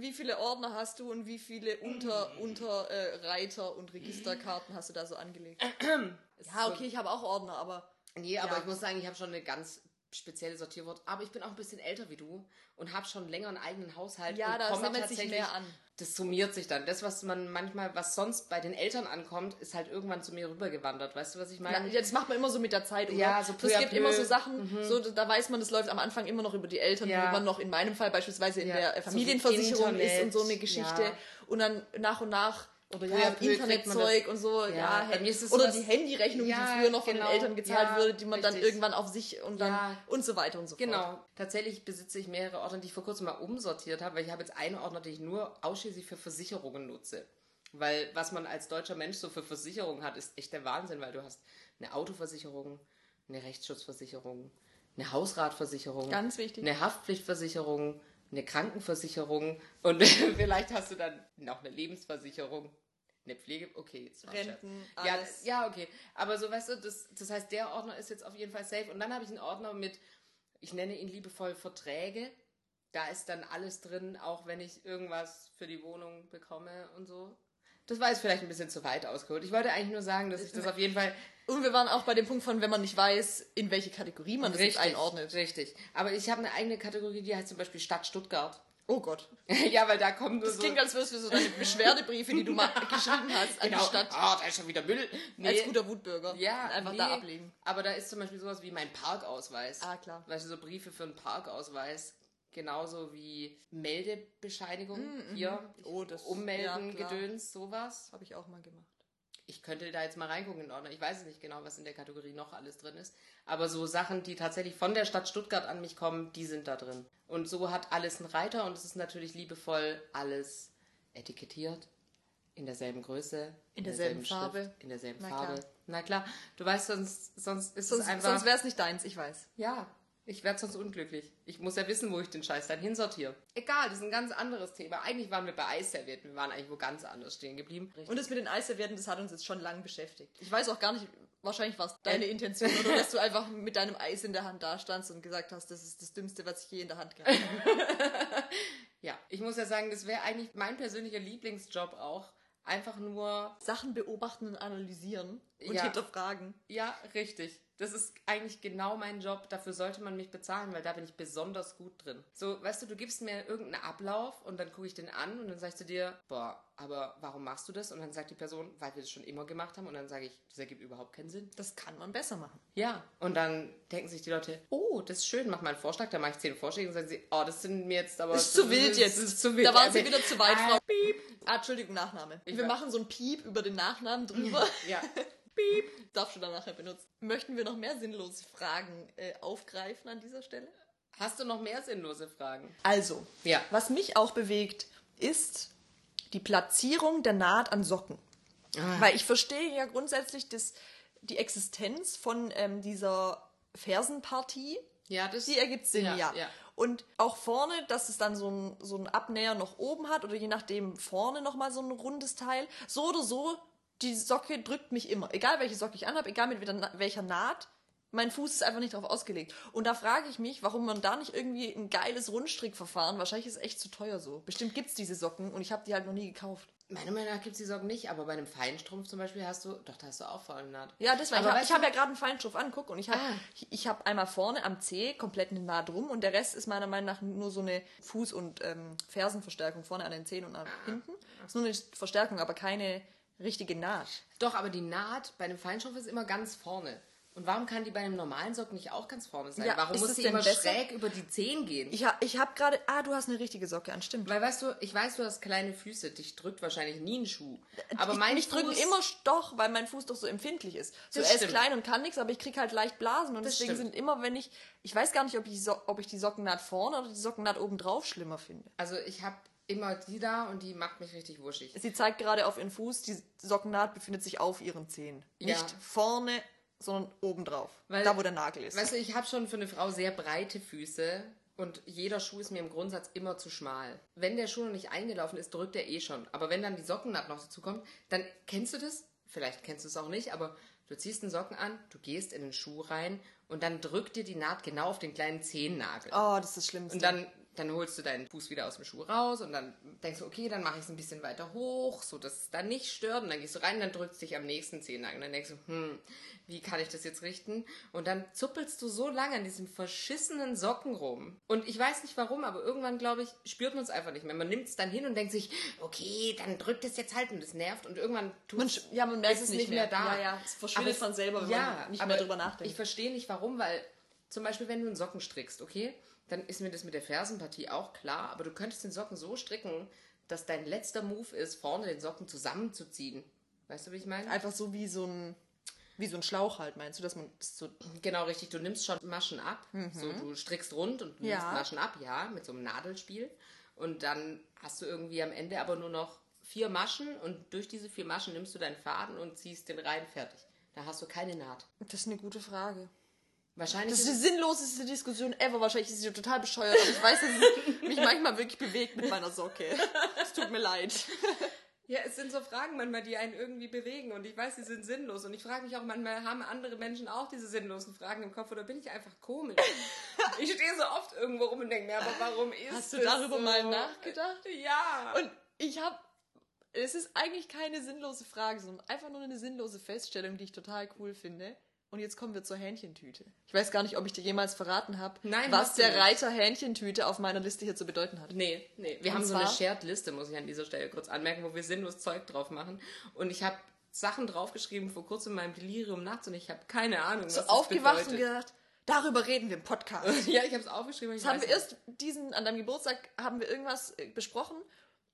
Wie viele Ordner hast du und wie viele Unter, Unter äh, Reiter und Registerkarten hast du da so angelegt? ja, okay, ich habe auch Ordner, aber Nee, aber Ja. ich muss sagen, ich habe schon eine ganz spezielle Sortierwort. Aber ich bin auch ein bisschen älter wie du und habe schon länger einen eigenen Haushalt. Ja, und da komme sammelt sich mehr an. Das summiert sich dann. Das, was man manchmal, was sonst bei den Eltern ankommt, ist halt irgendwann zu mir rübergewandert. Weißt du, was ich meine? Ja, das macht man immer so mit der Zeit, oder? Ja, so peu Es gibt immer so Sachen, so, da weiß man, das läuft am Anfang immer noch über die Eltern, Ja. wo man noch in meinem Fall beispielsweise in Ja, der so Familienversicherung Internet, ist und so eine Geschichte. ja. Und dann nach und nach oder ja, Internetzeug und so, Ja, ja, es oder die Handyrechnung, Ja, die früher noch von genau. den Eltern gezahlt wurde, die man dann richtig. irgendwann auf sich und dann und so weiter und so fort. Genau. Tatsächlich besitze ich mehrere Ordner, die ich vor kurzem mal umsortiert habe, weil ich habe jetzt einen Ordner, den ich nur ausschließlich für Versicherungen nutze. Weil was man als deutscher Mensch so für Versicherungen hat, ist echt der Wahnsinn, weil du hast eine Autoversicherung, eine Rechtsschutzversicherung, eine Hausratversicherung, Ganz wichtig. eine Haftpflichtversicherung, eine Krankenversicherung und vielleicht hast du dann noch eine Lebensversicherung. Eine Pflege, okay, jetzt war Renten, ja, alles. ja, okay. Aber so, weißt du, das, das heißt, der Ordner ist jetzt auf jeden Fall safe. Und dann habe ich einen Ordner mit, ich nenne ihn liebevoll Verträge. Da ist dann alles drin, auch wenn ich irgendwas für die Wohnung bekomme und so. Das war jetzt vielleicht ein bisschen zu weit ausgeholt. Ich wollte eigentlich nur sagen, dass ich das auf jeden Fall Und wir waren auch bei dem Punkt von, wenn man nicht weiß, in welche Kategorie man das jetzt einordnet. Richtig. Aber ich habe eine eigene Kategorie, die heißt zum Beispiel Stadt Stuttgart. Oh Gott. ja, weil da kommen nur Das so... klingt, als würdest du so deine Beschwerdebriefe, die du mal geschrieben hast, an genau. die Stadt Ah, da ist schon wieder Müll. Nee. als guter Wutbürger. Ja, einfach nee, da ablegen. Aber da ist zum Beispiel sowas wie mein Parkausweis. Ah, klar. Weißt du, so Briefe für einen Parkausweis. Genauso wie Meldebescheinigung. Hier. Oh, das- Ummelden, ja. Gedöns, sowas. Habe ich auch mal gemacht. Ich könnte da jetzt mal reingucken in Ordner. Ich weiß nicht genau, was in der Kategorie noch alles drin ist. Aber so Sachen, die tatsächlich von der Stadt Stuttgart an mich kommen, die sind da drin. Und so hat alles einen Reiter und es ist natürlich liebevoll alles etikettiert. In derselben Größe. In derselben Schrift, Farbe. In derselben Na Farbe. klar. Na klar. Du weißt, sonst, sonst ist Sonst, es einfach... sonst wäre es nicht deins, ich weiß. Ja, ich werde sonst unglücklich. Ich muss ja wissen, wo ich den Scheiß dann hinsortiere. Egal, das ist ein ganz anderes Thema. Eigentlich waren wir bei Eisservietten. Wir waren eigentlich wo ganz anders stehen geblieben. Und das mit den Eisservietten, das hat uns jetzt schon lange beschäftigt. Ich weiß auch gar nicht, wahrscheinlich war es deine Äh. Intention oder dass du einfach mit deinem Eis in der Hand dastandst und gesagt hast, das ist das Dümmste, was ich je in der Hand gehabt habe. Ja, ich muss ja sagen, das wäre eigentlich mein persönlicher Lieblingsjob auch. Einfach nur, Sachen beobachten und analysieren und Ja. hinterfragen. ja, richtig. Das ist eigentlich genau mein Job. Dafür sollte man mich bezahlen, weil da bin ich besonders gut drin. So, weißt du, du gibst mir irgendeinen Ablauf und dann gucke ich den an und dann sagst du dir, boah, aber warum machst du das? Und dann sagt die Person, weil wir das schon immer gemacht haben. Und dann sage ich, das ergibt überhaupt keinen Sinn. Das kann man besser machen. Ja, und dann denken sich die Leute, oh, das ist schön, mach mal einen Vorschlag, dann mache ich zehn Vorschläge und sagen sie, oh, das sind mir jetzt aber... Das ist zu wild jetzt. Das ist zu wild. Da waren Also, sie wieder zu weit, ah, Frau Piep. Ah, Entschuldigung, Nachname. Wir weiß. machen so ein Piep über den Nachnamen drüber. Ja, Piep. Darfst du dann nachher benutzen. Möchten wir noch mehr sinnlose Fragen äh, aufgreifen an dieser Stelle? hast du noch mehr sinnlose Fragen? Also, Ja. was mich auch bewegt, ist die Platzierung der Naht an Socken. Ah. Weil ich verstehe ja grundsätzlich das, die Existenz von ähm, dieser Fersenpartie. Ja, das... Die ergibt Sinn, Ja, ja. ja. Und auch vorne, dass es dann so ein, so ein Abnäher noch oben hat oder je nachdem vorne nochmal so ein rundes Teil. So oder so, die Socke drückt mich immer. Egal welche Socke ich anhabe, egal mit welcher- Naht. Mein Fuß ist einfach nicht darauf ausgelegt. Und da frage ich mich, warum man da nicht irgendwie ein geiles Rundstrickverfahren, wahrscheinlich ist es echt zu teuer so. Bestimmt gibt es diese Socken und ich habe die halt noch nie gekauft. Meiner Meinung nach gibt es die Socken nicht, aber bei einem Feinstrumpf zum Beispiel hast du... Doch, da hast du auch vorne Naht. Ja, das war, Aber ich habe hab ja gerade einen Feinstrumpf anguckt und ich habe Ah. ich, ich hab einmal vorne am Zeh komplett eine Naht drum und der Rest ist meiner Meinung nach nur so eine Fuß- und ähm, Fersenverstärkung vorne an den Zehen und nach hinten. ist nur eine Verstärkung, aber keine richtige Naht. Doch, aber die Naht bei einem Feinstrumpf ist immer ganz vorne. Und warum kann die bei einem normalen Socken nicht auch ganz vorne sein? Ja, warum muss denn immer besser? schräg über die Zehen gehen? Ich, ha, ich habe gerade, ah, du hast eine richtige Socke an, stimmt. Weil weißt du, ich weiß, du hast kleine Füße, dich drückt wahrscheinlich nie ein Schuh. Aber ich, mein mich drücken Fuß- immer doch, weil mein Fuß doch so empfindlich ist. So, Das er ist stimmt. klein und kann nichts, aber ich krieg halt leicht Blasen und Das deswegen stimmt. sind immer, wenn ich, ich weiß gar nicht, ob ich, so, ob ich die Sockennaht vorne oder die Sockennaht oben drauf schlimmer finde. Also ich habe immer die da und die macht mich richtig wuschig. Sie zeigt gerade auf ihren Fuß, die Sockennaht befindet sich auf ihren Zehen. Ja. Nicht vorne, sondern oben drauf. Weil- da, wo der Nagel ist. Weißt du, ich habe schon für eine Frau sehr breite Füße und jeder Schuh ist mir im Grundsatz immer zu schmal. Wenn der Schuh noch nicht eingelaufen ist, drückt er eh schon. Aber wenn dann die Sockennaht noch dazu kommt, dann kennst du das? Vielleicht kennst du es auch nicht, aber du ziehst einen Socken an, du gehst in den Schuh rein und dann drückt dir die Naht genau auf den kleinen Zehennagel. oh, das ist das Schlimmste. Und dann Dann holst du deinen Fuß wieder aus dem Schuh raus und dann denkst du, okay, dann mache ich es ein bisschen weiter hoch, so dass es dann nicht stört. Und dann gehst du rein, dann drückst du dich am nächsten Zehennagel. Und dann denkst du, hm, wie kann ich das jetzt richten? Und dann zuppelst du so lange an diesem verschissenen Socken rum. Und ich weiß nicht warum, aber irgendwann, glaube ich, spürt man es einfach nicht mehr. Man nimmt es dann hin und denkt sich, okay, dann drückt es jetzt halt und es nervt. Und irgendwann tut Man, ja, man merkt es nicht nicht mehr da. Ja, ja, es verschwindet Aber von selber, wenn ja, man nicht mehr drüber nachdenkt. Ich verstehe nicht warum, weil zum Beispiel, wenn du einen Socken strickst, okay, dann ist mir das mit der Fersenpartie auch klar, aber du könntest den Socken so stricken, dass dein letzter Move ist, vorne den Socken zusammenzuziehen. Weißt du, wie ich meine? Einfach so wie so ein, wie so ein Schlauch halt, meinst du, dass man das so. Genau, richtig. Du nimmst schon Maschen ab. So, du strickst rund und nimmst Ja. Maschen ab, ja, mit so einem Nadelspiel. Und dann hast du irgendwie am Ende aber nur noch vier Maschen und durch diese vier Maschen nimmst du deinen Faden und ziehst den rein fertig. Da hast du keine Naht. Das ist eine gute Frage. Wahrscheinlich Das ist die sinnloseste Diskussion ever. Wahrscheinlich ist sie total bescheuert. Aber ich weiß, dass es mich manchmal wirklich bewegt mit meiner Socke. Es tut mir leid. Ja, es sind so Fragen manchmal, die einen irgendwie bewegen und ich weiß, die sind sinnlos und ich frage mich auch manchmal, haben andere Menschen auch diese sinnlosen Fragen im Kopf oder bin ich einfach komisch? ich stehe so oft irgendwo rum und denke mir, aber warum ist Hast du das darüber so? mal nachgedacht? Ja. Und ich habe. Es ist eigentlich keine sinnlose Frage, sondern einfach nur eine sinnlose Feststellung, die ich total cool finde. Und jetzt kommen wir zur Hähnchentüte. Ich weiß gar nicht, ob ich dir jemals verraten habe, was der nicht. Reiter Hähnchentüte auf meiner Liste hier zu bedeuten hat. Nee, nee. Wir Und haben so eine? Shared-Liste, muss ich an dieser Stelle kurz anmerken, wo wir sinnlos Zeug drauf machen. Und ich habe Sachen draufgeschrieben vor kurzem in meinem Delirium nachts und ich habe keine Ahnung, was So das aufgewacht und bedeutet. gedacht, darüber reden wir im Podcast. Ja, ich habe es aufgeschrieben. Ich Das haben wir nicht. erst diesen, an deinem Geburtstag haben wir irgendwas äh, besprochen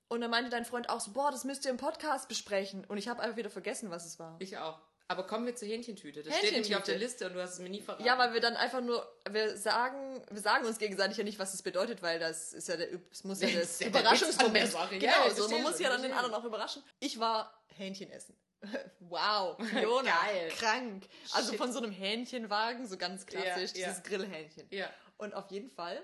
und dann meinte dein Freund auch so, boah, das müsst ihr im Podcast besprechen. Und ich habe einfach wieder vergessen, was es war. Ich auch. Aber kommen wir zur Hähnchentüte. Das steht nämlich auf Hähnchentüte. der Liste und du hast es mir nie verraten. Ja, weil wir dann einfach nur, wir sagen, wir sagen uns gegenseitig ja nicht, was es bedeutet, weil das ist ja der, es muss ja Das das ja Überraschungsmoment. Genau, Ja, so, man muss ja dann den anderen auch überraschen. Ich war Hähnchen essen. Wow, Fiona, Geil. krank. Also Shit. von so einem Hähnchenwagen, so ganz klassisch, Ja, ja. dieses Grillhähnchen. Ja. Und auf jeden Fall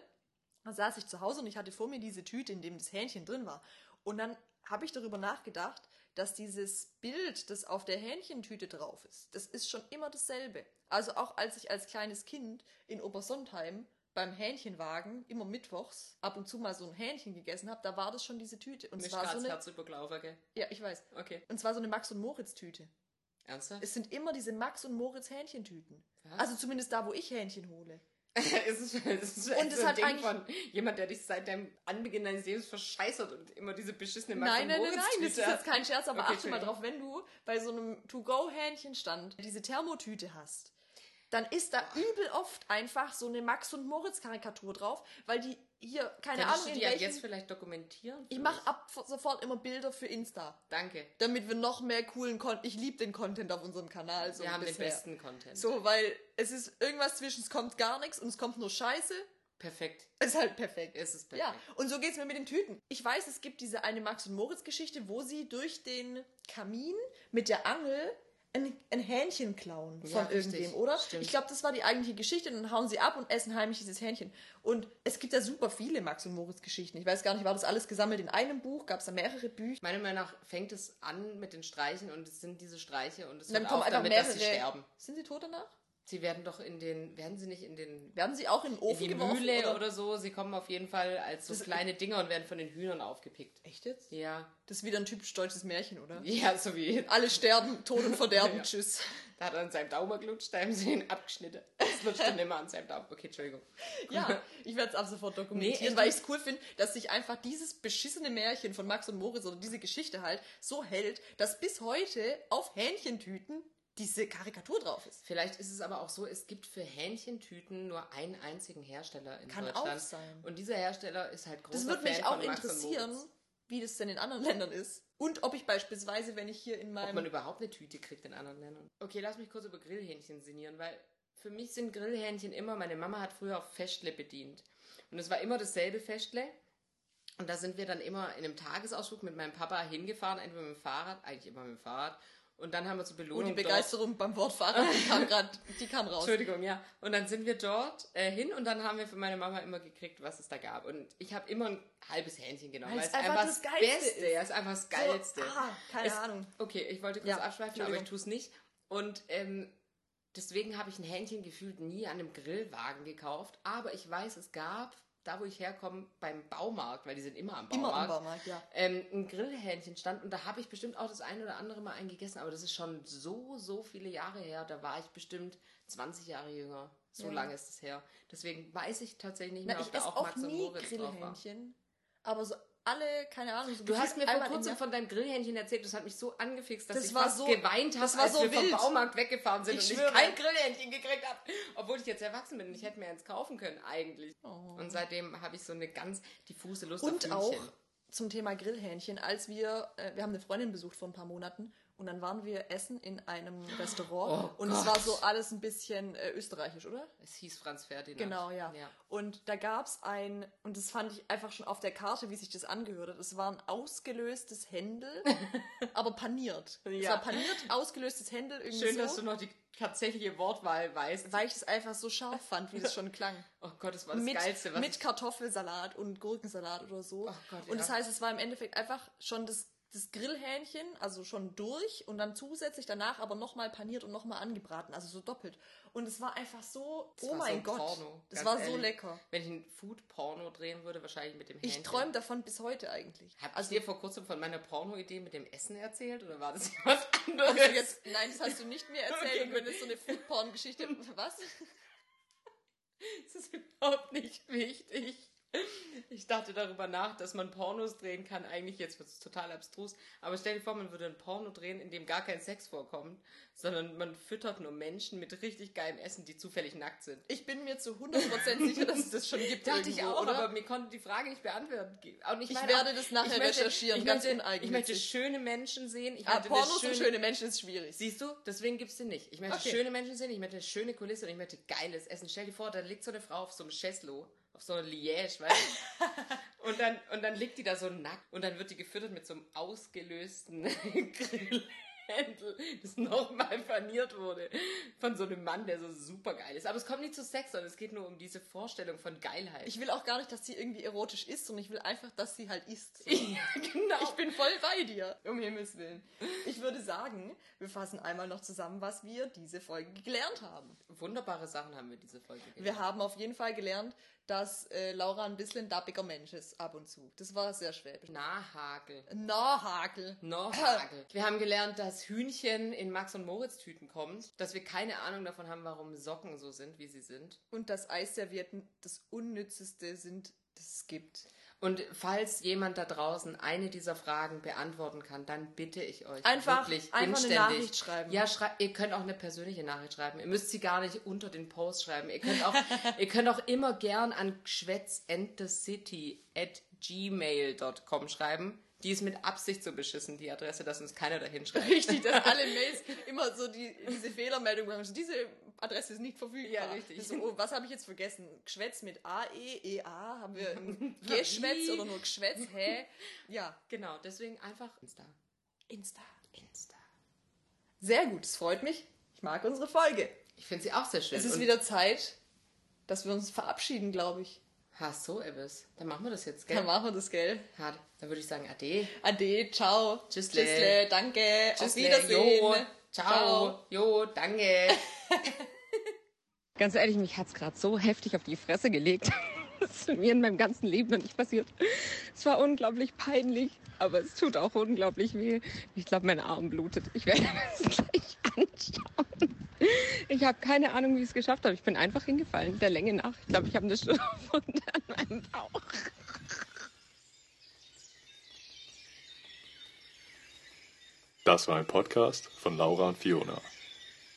saß ich zu Hause und ich hatte vor mir diese Tüte, in dem das Hähnchen drin war. Und dann habe ich darüber nachgedacht, dass dieses Bild, das auf der Hähnchentüte drauf ist, das ist schon immer dasselbe. Also auch als ich als kleines Kind in Obersontheim beim Hähnchenwagen immer mittwochs ab und zu mal so ein Hähnchen gegessen habe, da war das schon diese Tüte. Und Mir zwar so eine, Herz übergelaufen, gell? ja, ich weiß. Okay. Und zwar so eine Max und Moritz Tüte. Ernsthaft? Es sind immer diese Max und Moritz Hähnchentüten. Was? Also zumindest da, wo ich Hähnchen hole. es ist, es ist Und es hat Ding eigentlich- von jemand, der dich seit deinem Anbeginn deines Lebens verscheißert und immer diese beschissene Max Nein, nein, nein, Moritz nein, das ist jetzt kein Scherz, aber Okay, achte mal drauf, wenn du bei so einem To-Go-Hähnchenstand diese Thermotüte hast, dann ist da übel oft einfach so eine Max- und Moritz-Karikatur drauf, weil die hier, keine Könntest Ahnung, du in die ab welchen... jetzt vielleicht dokumentieren? Ich mache ab sofort immer Bilder für Insta, Danke. damit wir noch mehr coolen Content... Ich liebe den Content auf unserem Kanal so Wir haben den bisher. besten Content. So, weil es ist irgendwas zwischen, es kommt gar nichts und es kommt nur Scheiße. Perfekt. Es ist halt perfekt. Es ist perfekt. Ja, und so geht's mir mit den Tüten. Ich weiß, es gibt diese eine Max- und Moritz-Geschichte, wo sie durch den Kamin mit der Angel ein, ein Hähnchen klauen Ja, von richtig. irgendwem, oder? Stimmt. Ich glaube, das war die eigentliche Geschichte. Dann hauen sie ab und essen heimlich dieses Hähnchen. Und es gibt ja super viele Max- und Moritz-Geschichten. Ich weiß gar nicht, war das alles gesammelt in einem Buch? Gab es da mehrere Bücher? Meiner Meinung nach fängt es an mit den Streichen und es sind diese Streiche und es Und dann hört kommen auf einfach damit, mehrere. dass sie sterben. Sind sie tot danach? Sie werden doch in den, werden sie nicht in den Werden sie auch in den in Ofen die geworfen? Mühle oder? oder? so? Sie kommen auf jeden Fall als so Das- kleine Dinger und werden von den Hühnern aufgepickt. Echt jetzt? Ja. Das ist wieder ein typisch deutsches Märchen, oder? Ja, so wie. Alle sterben, Tod und Verderben, Ja. tschüss. Da hat er an seinem Daumen gelutscht, da haben sie ihn abgeschnitten. Das lutscht dann immer an seinem Daumen. Okay, Entschuldigung. Ja, ich werde es ab sofort Nee, dokumentieren, echt weil ich es cool finde, dass sich einfach dieses beschissene Märchen von Max und Moritz oder diese Geschichte halt so hält, dass bis heute auf Hähnchentüten diese Karikatur drauf ist. Vielleicht ist es aber auch so, es gibt für Hähnchentüten nur einen einzigen Hersteller in Kann Deutschland. auch sein. Und dieser Hersteller ist halt großer Das würde mich Fan auch interessieren, wie das denn in anderen Ländern ist. Und ob ich beispielsweise, wenn ich hier in Ob man meinem... überhaupt eine Tüte kriegt in anderen Ländern. Okay, lass mich kurz über Grillhähnchen sinnieren, weil für mich sind Grillhähnchen immer, meine Mama hat früher auf Festle bedient. Und es war immer dasselbe Festle. Und da sind wir dann immer in einem Tagesausflug mit meinem Papa hingefahren, entweder mit dem Fahrrad, eigentlich immer mit dem Fahrrad. Und dann haben wir zur Oh, Belohnung die dort- Begeisterung beim Wort Fahrrad, die kam gerade, die kam raus. Entschuldigung, ja. Und dann sind wir dort äh, hin und dann haben wir für meine Mama immer gekriegt, was es da gab. Und ich habe immer ein halbes Hähnchen genommen, Weil es einfach einfach das Geilste Beste ist. ja, es ist einfach das Geilste. So, ah, keine es, Ahnung. Okay, ich wollte kurz Ja, abschweifen, aber ich tue es nicht. Und ähm, deswegen habe ich ein Hähnchen gefühlt nie an einem Grillwagen gekauft. Aber ich weiß, es gab da, wo ich herkomme, beim Baumarkt, weil die sind immer am Baumarkt. Immer am Baumarkt, ja. Ähm, ein Grillhähnchen stand und da habe ich bestimmt auch das ein oder andere Mal eingegessen, aber das ist schon so, so viele Jahre her. Da war ich bestimmt 20 Jahre jünger. So Ja. lange ist es her. Deswegen weiß ich tatsächlich nicht mehr, Na, ob ich da auch auch Max und Moritz drauf war. Grillhähnchen. Aber so alle, keine Ahnung, so Du hast mir vor kurzem von deinem Grillhähnchen erzählt, das hat mich so angefixt, dass Das ich fast so- geweint habe, als so wir vom wild. Baumarkt weggefahren sind Ich und schwöre. ich kein Grillhähnchen gekriegt habe. Obwohl ich jetzt erwachsen bin und ich hätte mir eins kaufen können, eigentlich. Oh. Und seitdem habe ich so eine ganz diffuse Lust Und auf auch Hühnchen. zum Thema Grillhähnchen, als wir, äh, wir haben eine Freundin besucht vor ein paar Monaten und dann waren wir essen in einem Restaurant Oh und es Gott. war so alles ein bisschen äh, österreichisch, oder? Es hieß Franz Ferdinand. Genau, ja. ja. Und da gab es ein, und das fand ich einfach schon auf der Karte, wie sich das angehört hat. Es war ein ausgelöstes Händel, aber paniert. Es Ja. war paniert, ausgelöstes Händel irgendwie Schön, so, dass du noch die tatsächliche Wortwahl weißt. weil ich es einfach so scharf fand, wie das schon klang. Oh Gott, das war das mit, Geilste, was mit. Kartoffelsalat und Gurkensalat oder so. Oh Gott, und ja. das heißt, es war im Endeffekt einfach schon das, das Grillhähnchen, also schon durch und dann zusätzlich danach aber nochmal paniert und nochmal angebraten, also so doppelt. Und es war einfach so, Das oh mein so Gott, Porno, das war so ehrlich. lecker. Wenn ich ein Food-Porno drehen würde, wahrscheinlich mit dem Hähnchen. Ich träume davon bis heute eigentlich. Hab also ich dir vor kurzem von meiner Porno-Idee mit dem Essen erzählt oder war das was anderes? du jetzt, nein, das hast du nicht mir erzählt Okay, und wenn es so eine Foodporn-Geschichte, was? Das ist überhaupt nicht wichtig. Ich dachte darüber nach, dass man Pornos drehen kann. Eigentlich jetzt wird es total abstrus. Aber stell dir vor, man würde ein Porno drehen, in dem gar kein Sex vorkommt, sondern man füttert nur Menschen mit richtig geilem Essen, die zufällig nackt sind. Ich bin mir zu 100% sicher, dass es das schon gibt. Dachte ich irgendwo, auch, oder? aber mir konnte die Frage nicht beantworten. Und ich, Ich meine werde das nachher ich möchte, recherchieren, Ich ganz möchte, ich möchte schöne Menschen sehen. Ich ah, Pornos und schöne Menschen ist schwierig. Siehst du, deswegen gibt's den nicht. Ich möchte Okay. schöne Menschen sehen, ich möchte eine schöne Kulisse und ich möchte geiles Essen. Stell dir vor, da liegt so eine Frau auf so einem Cheslo, auf so einer Liège, weißt du? und, dann, und dann liegt die da so nackt und dann wird die gefüttert mit so einem ausgelösten Grillhändel, das nochmal paniert wurde von so einem Mann, der so super geil ist. Aber es kommt nicht zu Sex, sondern es geht nur um diese Vorstellung von Geilheit. Ich will auch gar nicht, dass sie irgendwie erotisch ist, sondern ich will einfach, dass sie halt isst. ja, genau. Ich bin voll bei dir, um Himmels Willen. Ich würde sagen, wir fassen einmal noch zusammen, was wir diese Folge gelernt haben. Wunderbare Sachen haben wir diese Folge gelernt. Wir haben auf jeden Fall gelernt, dass äh, Laura ein bisschen dappiger Mensch ist, ab und zu. Das war sehr schwäbisch. Nahhagel. Nahhagel. Nordhagel. Wir haben gelernt, dass Hühnchen in Max und Moritz Tüten kommt, dass wir keine Ahnung davon haben, warum Socken so sind, wie sie sind. Und dass Eisservietten das Unnützeste sind, das es gibt. Und falls jemand da draußen eine dieser Fragen beantworten kann, dann bitte ich euch Einfach- wirklich einfach eine inständig. Nachricht schreiben. Ja, schrei ihr könnt auch eine persönliche Nachricht schreiben. Ihr müsst sie gar nicht unter den Post schreiben. Ihr könnt auch, ihr könnt auch immer gern an schwätzentecity at gmail.com schreiben. Die ist mit Absicht so beschissen, die Adresse, dass uns keiner dahin schreibt. Richtig, dass alle Mails immer so die, diese Fehlermeldung bekommen. So, diese Adresse ist nicht verfügbar. Ja, richtig. So, oh, was habe ich jetzt vergessen? Geschwätz mit A-E, E-A? Haben wir ein Geschwätz oder nur Geschwätz? Hä? Ja. Genau, deswegen einfach Insta. Insta. Insta. Sehr gut, es freut mich. Ich mag unsere Folge. Ich finde sie auch sehr schön. Es ist Und- wieder Zeit, dass wir uns verabschieden, glaube ich. Ha, so, Ebbes. Dann machen wir das jetzt, gell? Dann machen wir das, gell? Hart. Dann würde ich sagen, ade. Ade, ciao. Tschüssle. Tschüssle, danke. Auf Tschüssle. Wiedersehen. Jo. Ciao. Jo, danke. Ganz ehrlich, mich hat's gerade so heftig auf die Fresse gelegt. Das ist mir in meinem ganzen Leben noch nicht passiert. Es war unglaublich peinlich, aber es tut auch unglaublich weh. Ich glaube, mein Arm blutet. Ich werde das gleich anschauen. Ich habe keine Ahnung, wie ich es geschafft habe. Ich bin einfach hingefallen, der Länge nach. Ich glaube, ich habe eine Stirnwunde an meinem Bauch. Das war ein Podcast von Laura und Fiona.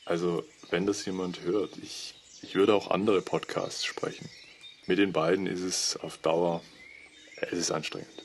Also, wenn das jemand hört, ich, ich würde auch andere Podcasts sprechen. Mit den beiden ist es auf Dauer, es ist anstrengend.